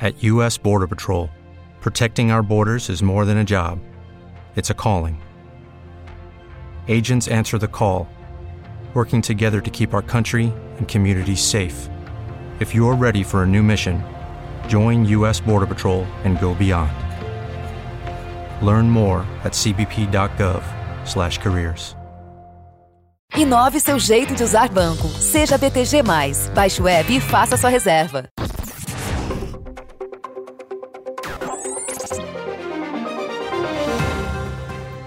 At U.S. Border Patrol, protecting our borders is more than a job, it's a calling. Agents answer the call, working together to keep our country and communities safe. If you're ready for a new mission, join U.S. Border Patrol and go beyond. Learn more at cbp.gov/careers. Inove seu jeito de usar banco. Seja BTG+. Baixe o app e faça sua reserva.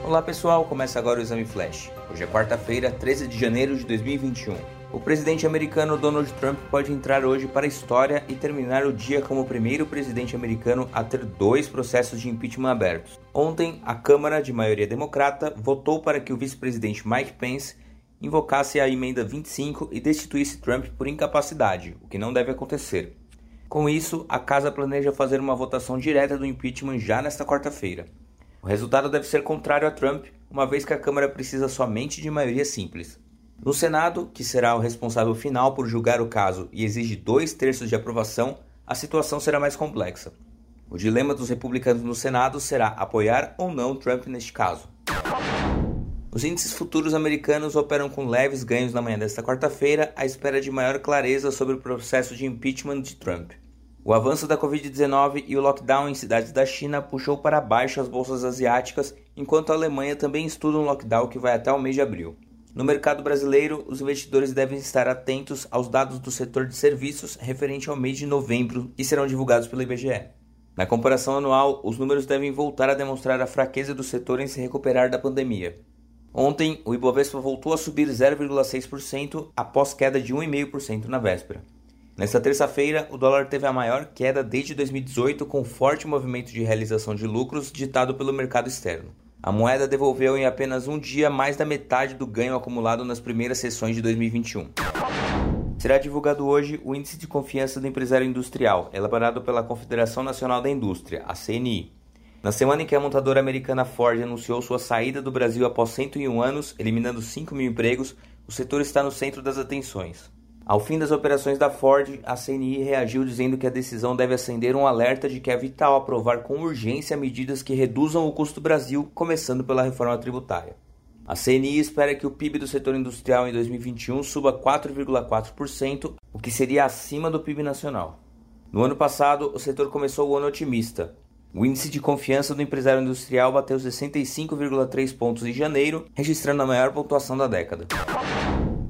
Olá pessoal, começa agora o Exame Flash. Hoje é quarta-feira, 13 de janeiro de 2021. O presidente americano Donald Trump pode entrar hoje para a história e terminar o dia como o primeiro presidente americano a ter dois processos de impeachment abertos. Ontem, a Câmara, de maioria democrata, votou para que o vice-presidente Mike Pence invocasse a emenda 25 e destituísse Trump por incapacidade, o que não deve acontecer. Com isso, a casa planeja fazer uma votação direta do impeachment já nesta quarta-feira. O resultado deve ser contrário a Trump, uma vez que a Câmara precisa somente de maioria simples. No Senado, que será o responsável final por julgar o caso e exige dois terços de aprovação, a situação será mais complexa. O dilema dos republicanos no Senado será apoiar ou não Trump neste caso. Os índices futuros americanos operam com leves ganhos na manhã desta quarta-feira, à espera de maior clareza sobre o processo de impeachment de Trump. O avanço da Covid-19 e o lockdown em cidades da China puxou para baixo as bolsas asiáticas, enquanto a Alemanha também estuda um lockdown que vai até o mês de abril. No mercado brasileiro, os investidores devem estar atentos aos dados do setor de serviços referente ao mês de novembro, que serão divulgados pelo IBGE. Na comparação anual, os números devem voltar a demonstrar a fraqueza do setor em se recuperar da pandemia. Ontem, o Ibovespa voltou a subir 0,6% após queda de 1,5% na véspera. Nesta terça-feira, o dólar teve a maior queda desde 2018, com forte movimento de realização de lucros ditado pelo mercado externo. A moeda devolveu em apenas um dia mais da metade do ganho acumulado nas primeiras sessões de 2021. Será divulgado hoje o Índice de Confiança do Empresário Industrial, elaborado pela Confederação Nacional da Indústria, a CNI. Na semana em que a montadora americana Ford anunciou sua saída do Brasil após 101 anos, eliminando 5 mil empregos, o setor está no centro das atenções. Ao fim das operações da Ford, a CNI reagiu dizendo que a decisão deve acender um alerta de que é vital aprovar com urgência medidas que reduzam o custo Brasil, começando pela reforma tributária. A CNI espera que o PIB do setor industrial em 2021 suba 4,4%, o que seria acima do PIB nacional. No ano passado, o setor começou o ano otimista. O índice de confiança do empresário industrial bateu 65,3 pontos em janeiro, registrando a maior pontuação da década.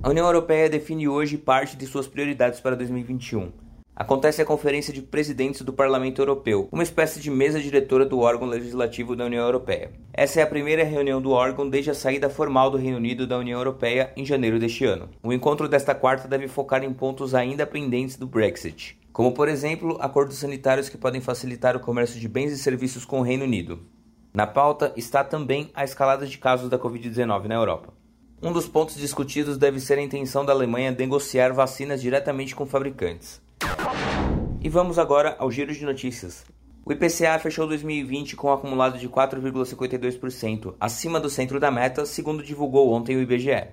A União Europeia define hoje parte de suas prioridades para 2021. Acontece a Conferência de Presidentes do Parlamento Europeu, uma espécie de mesa diretora do órgão legislativo da União Europeia. Essa é a primeira reunião do órgão desde a saída formal do Reino Unido da União Europeia em janeiro deste ano. O encontro desta quarta deve focar em pontos ainda pendentes do Brexit, como por exemplo acordos sanitários que podem facilitar o comércio de bens e serviços com o Reino Unido. Na pauta está também a escalada de casos da Covid-19 na Europa. Um dos pontos discutidos deve ser a intenção da Alemanha negociar vacinas diretamente com fabricantes. E vamos agora ao giro de notícias. O IPCA fechou 2020 com um acumulado de 4,52%, acima do centro da meta, segundo divulgou ontem o IBGE.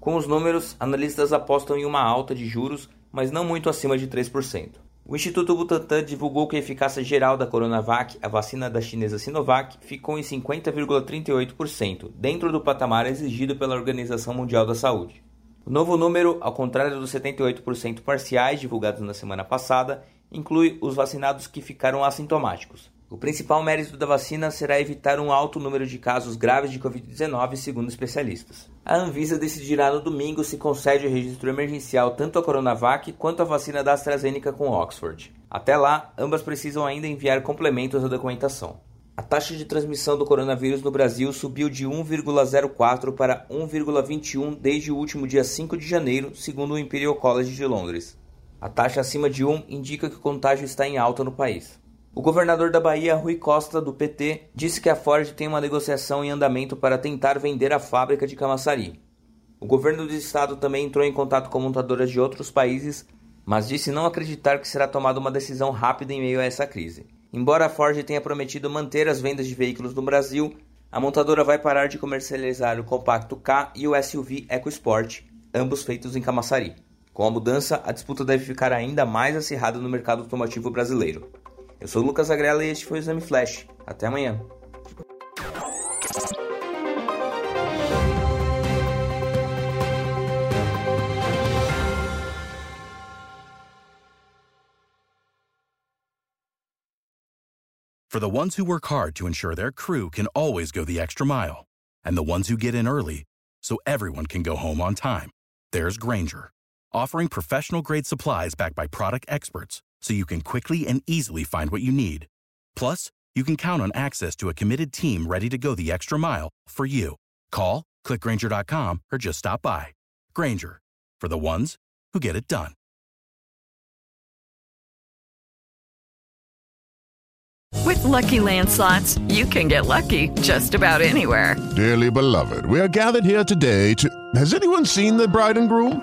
Com os números, analistas apostam em uma alta de juros, mas não muito acima de 3%. O Instituto Butantan divulgou que a eficácia geral da Coronavac, a vacina da chinesa Sinovac, ficou em 50,38%, dentro do patamar exigido pela Organização Mundial da Saúde. O novo número, ao contrário dos 78% parciais divulgados na semana passada, inclui os vacinados que ficaram assintomáticos. O principal mérito da vacina será evitar um alto número de casos graves de Covid-19, segundo especialistas. A Anvisa decidirá no domingo se concede o registro emergencial tanto à Coronavac quanto à vacina da AstraZeneca com Oxford. Até lá, ambas precisam ainda enviar complementos à documentação. A taxa de transmissão do coronavírus no Brasil subiu de 1,04 para 1,21 desde o último dia 5 de janeiro, segundo o Imperial College de Londres. A taxa acima de 1 indica que o contágio está em alta no país. O governador da Bahia, Rui Costa, do PT, disse que a Ford tem uma negociação em andamento para tentar vender a fábrica de Camaçari. O governo do estado também entrou em contato com montadoras de outros países, mas disse não acreditar que será tomada uma decisão rápida em meio a essa crise. Embora a Ford tenha prometido manter as vendas de veículos no Brasil, a montadora vai parar de comercializar o Compacto K e o SUV EcoSport, ambos feitos em Camaçari. Com a mudança, a disputa deve ficar ainda mais acirrada no mercado automotivo brasileiro. Eu sou o Lucas Agrela e este foi o Exame Flash. Até amanhã. For the ones who work hard to ensure their crew can always go the extra mile, and the ones who get in early so everyone can go home on time, there's Granger, offering professional grade supplies backed by product experts so you can quickly and easily find what you need. Plus, you can count on access to a committed team ready to go the extra mile for you. Call, clickgranger.com, or just stop by. Granger, for the ones who get it done. With Lucky Land slots, you can get lucky just about anywhere. Dearly beloved, we are gathered here today to. Has anyone seen the bride and groom?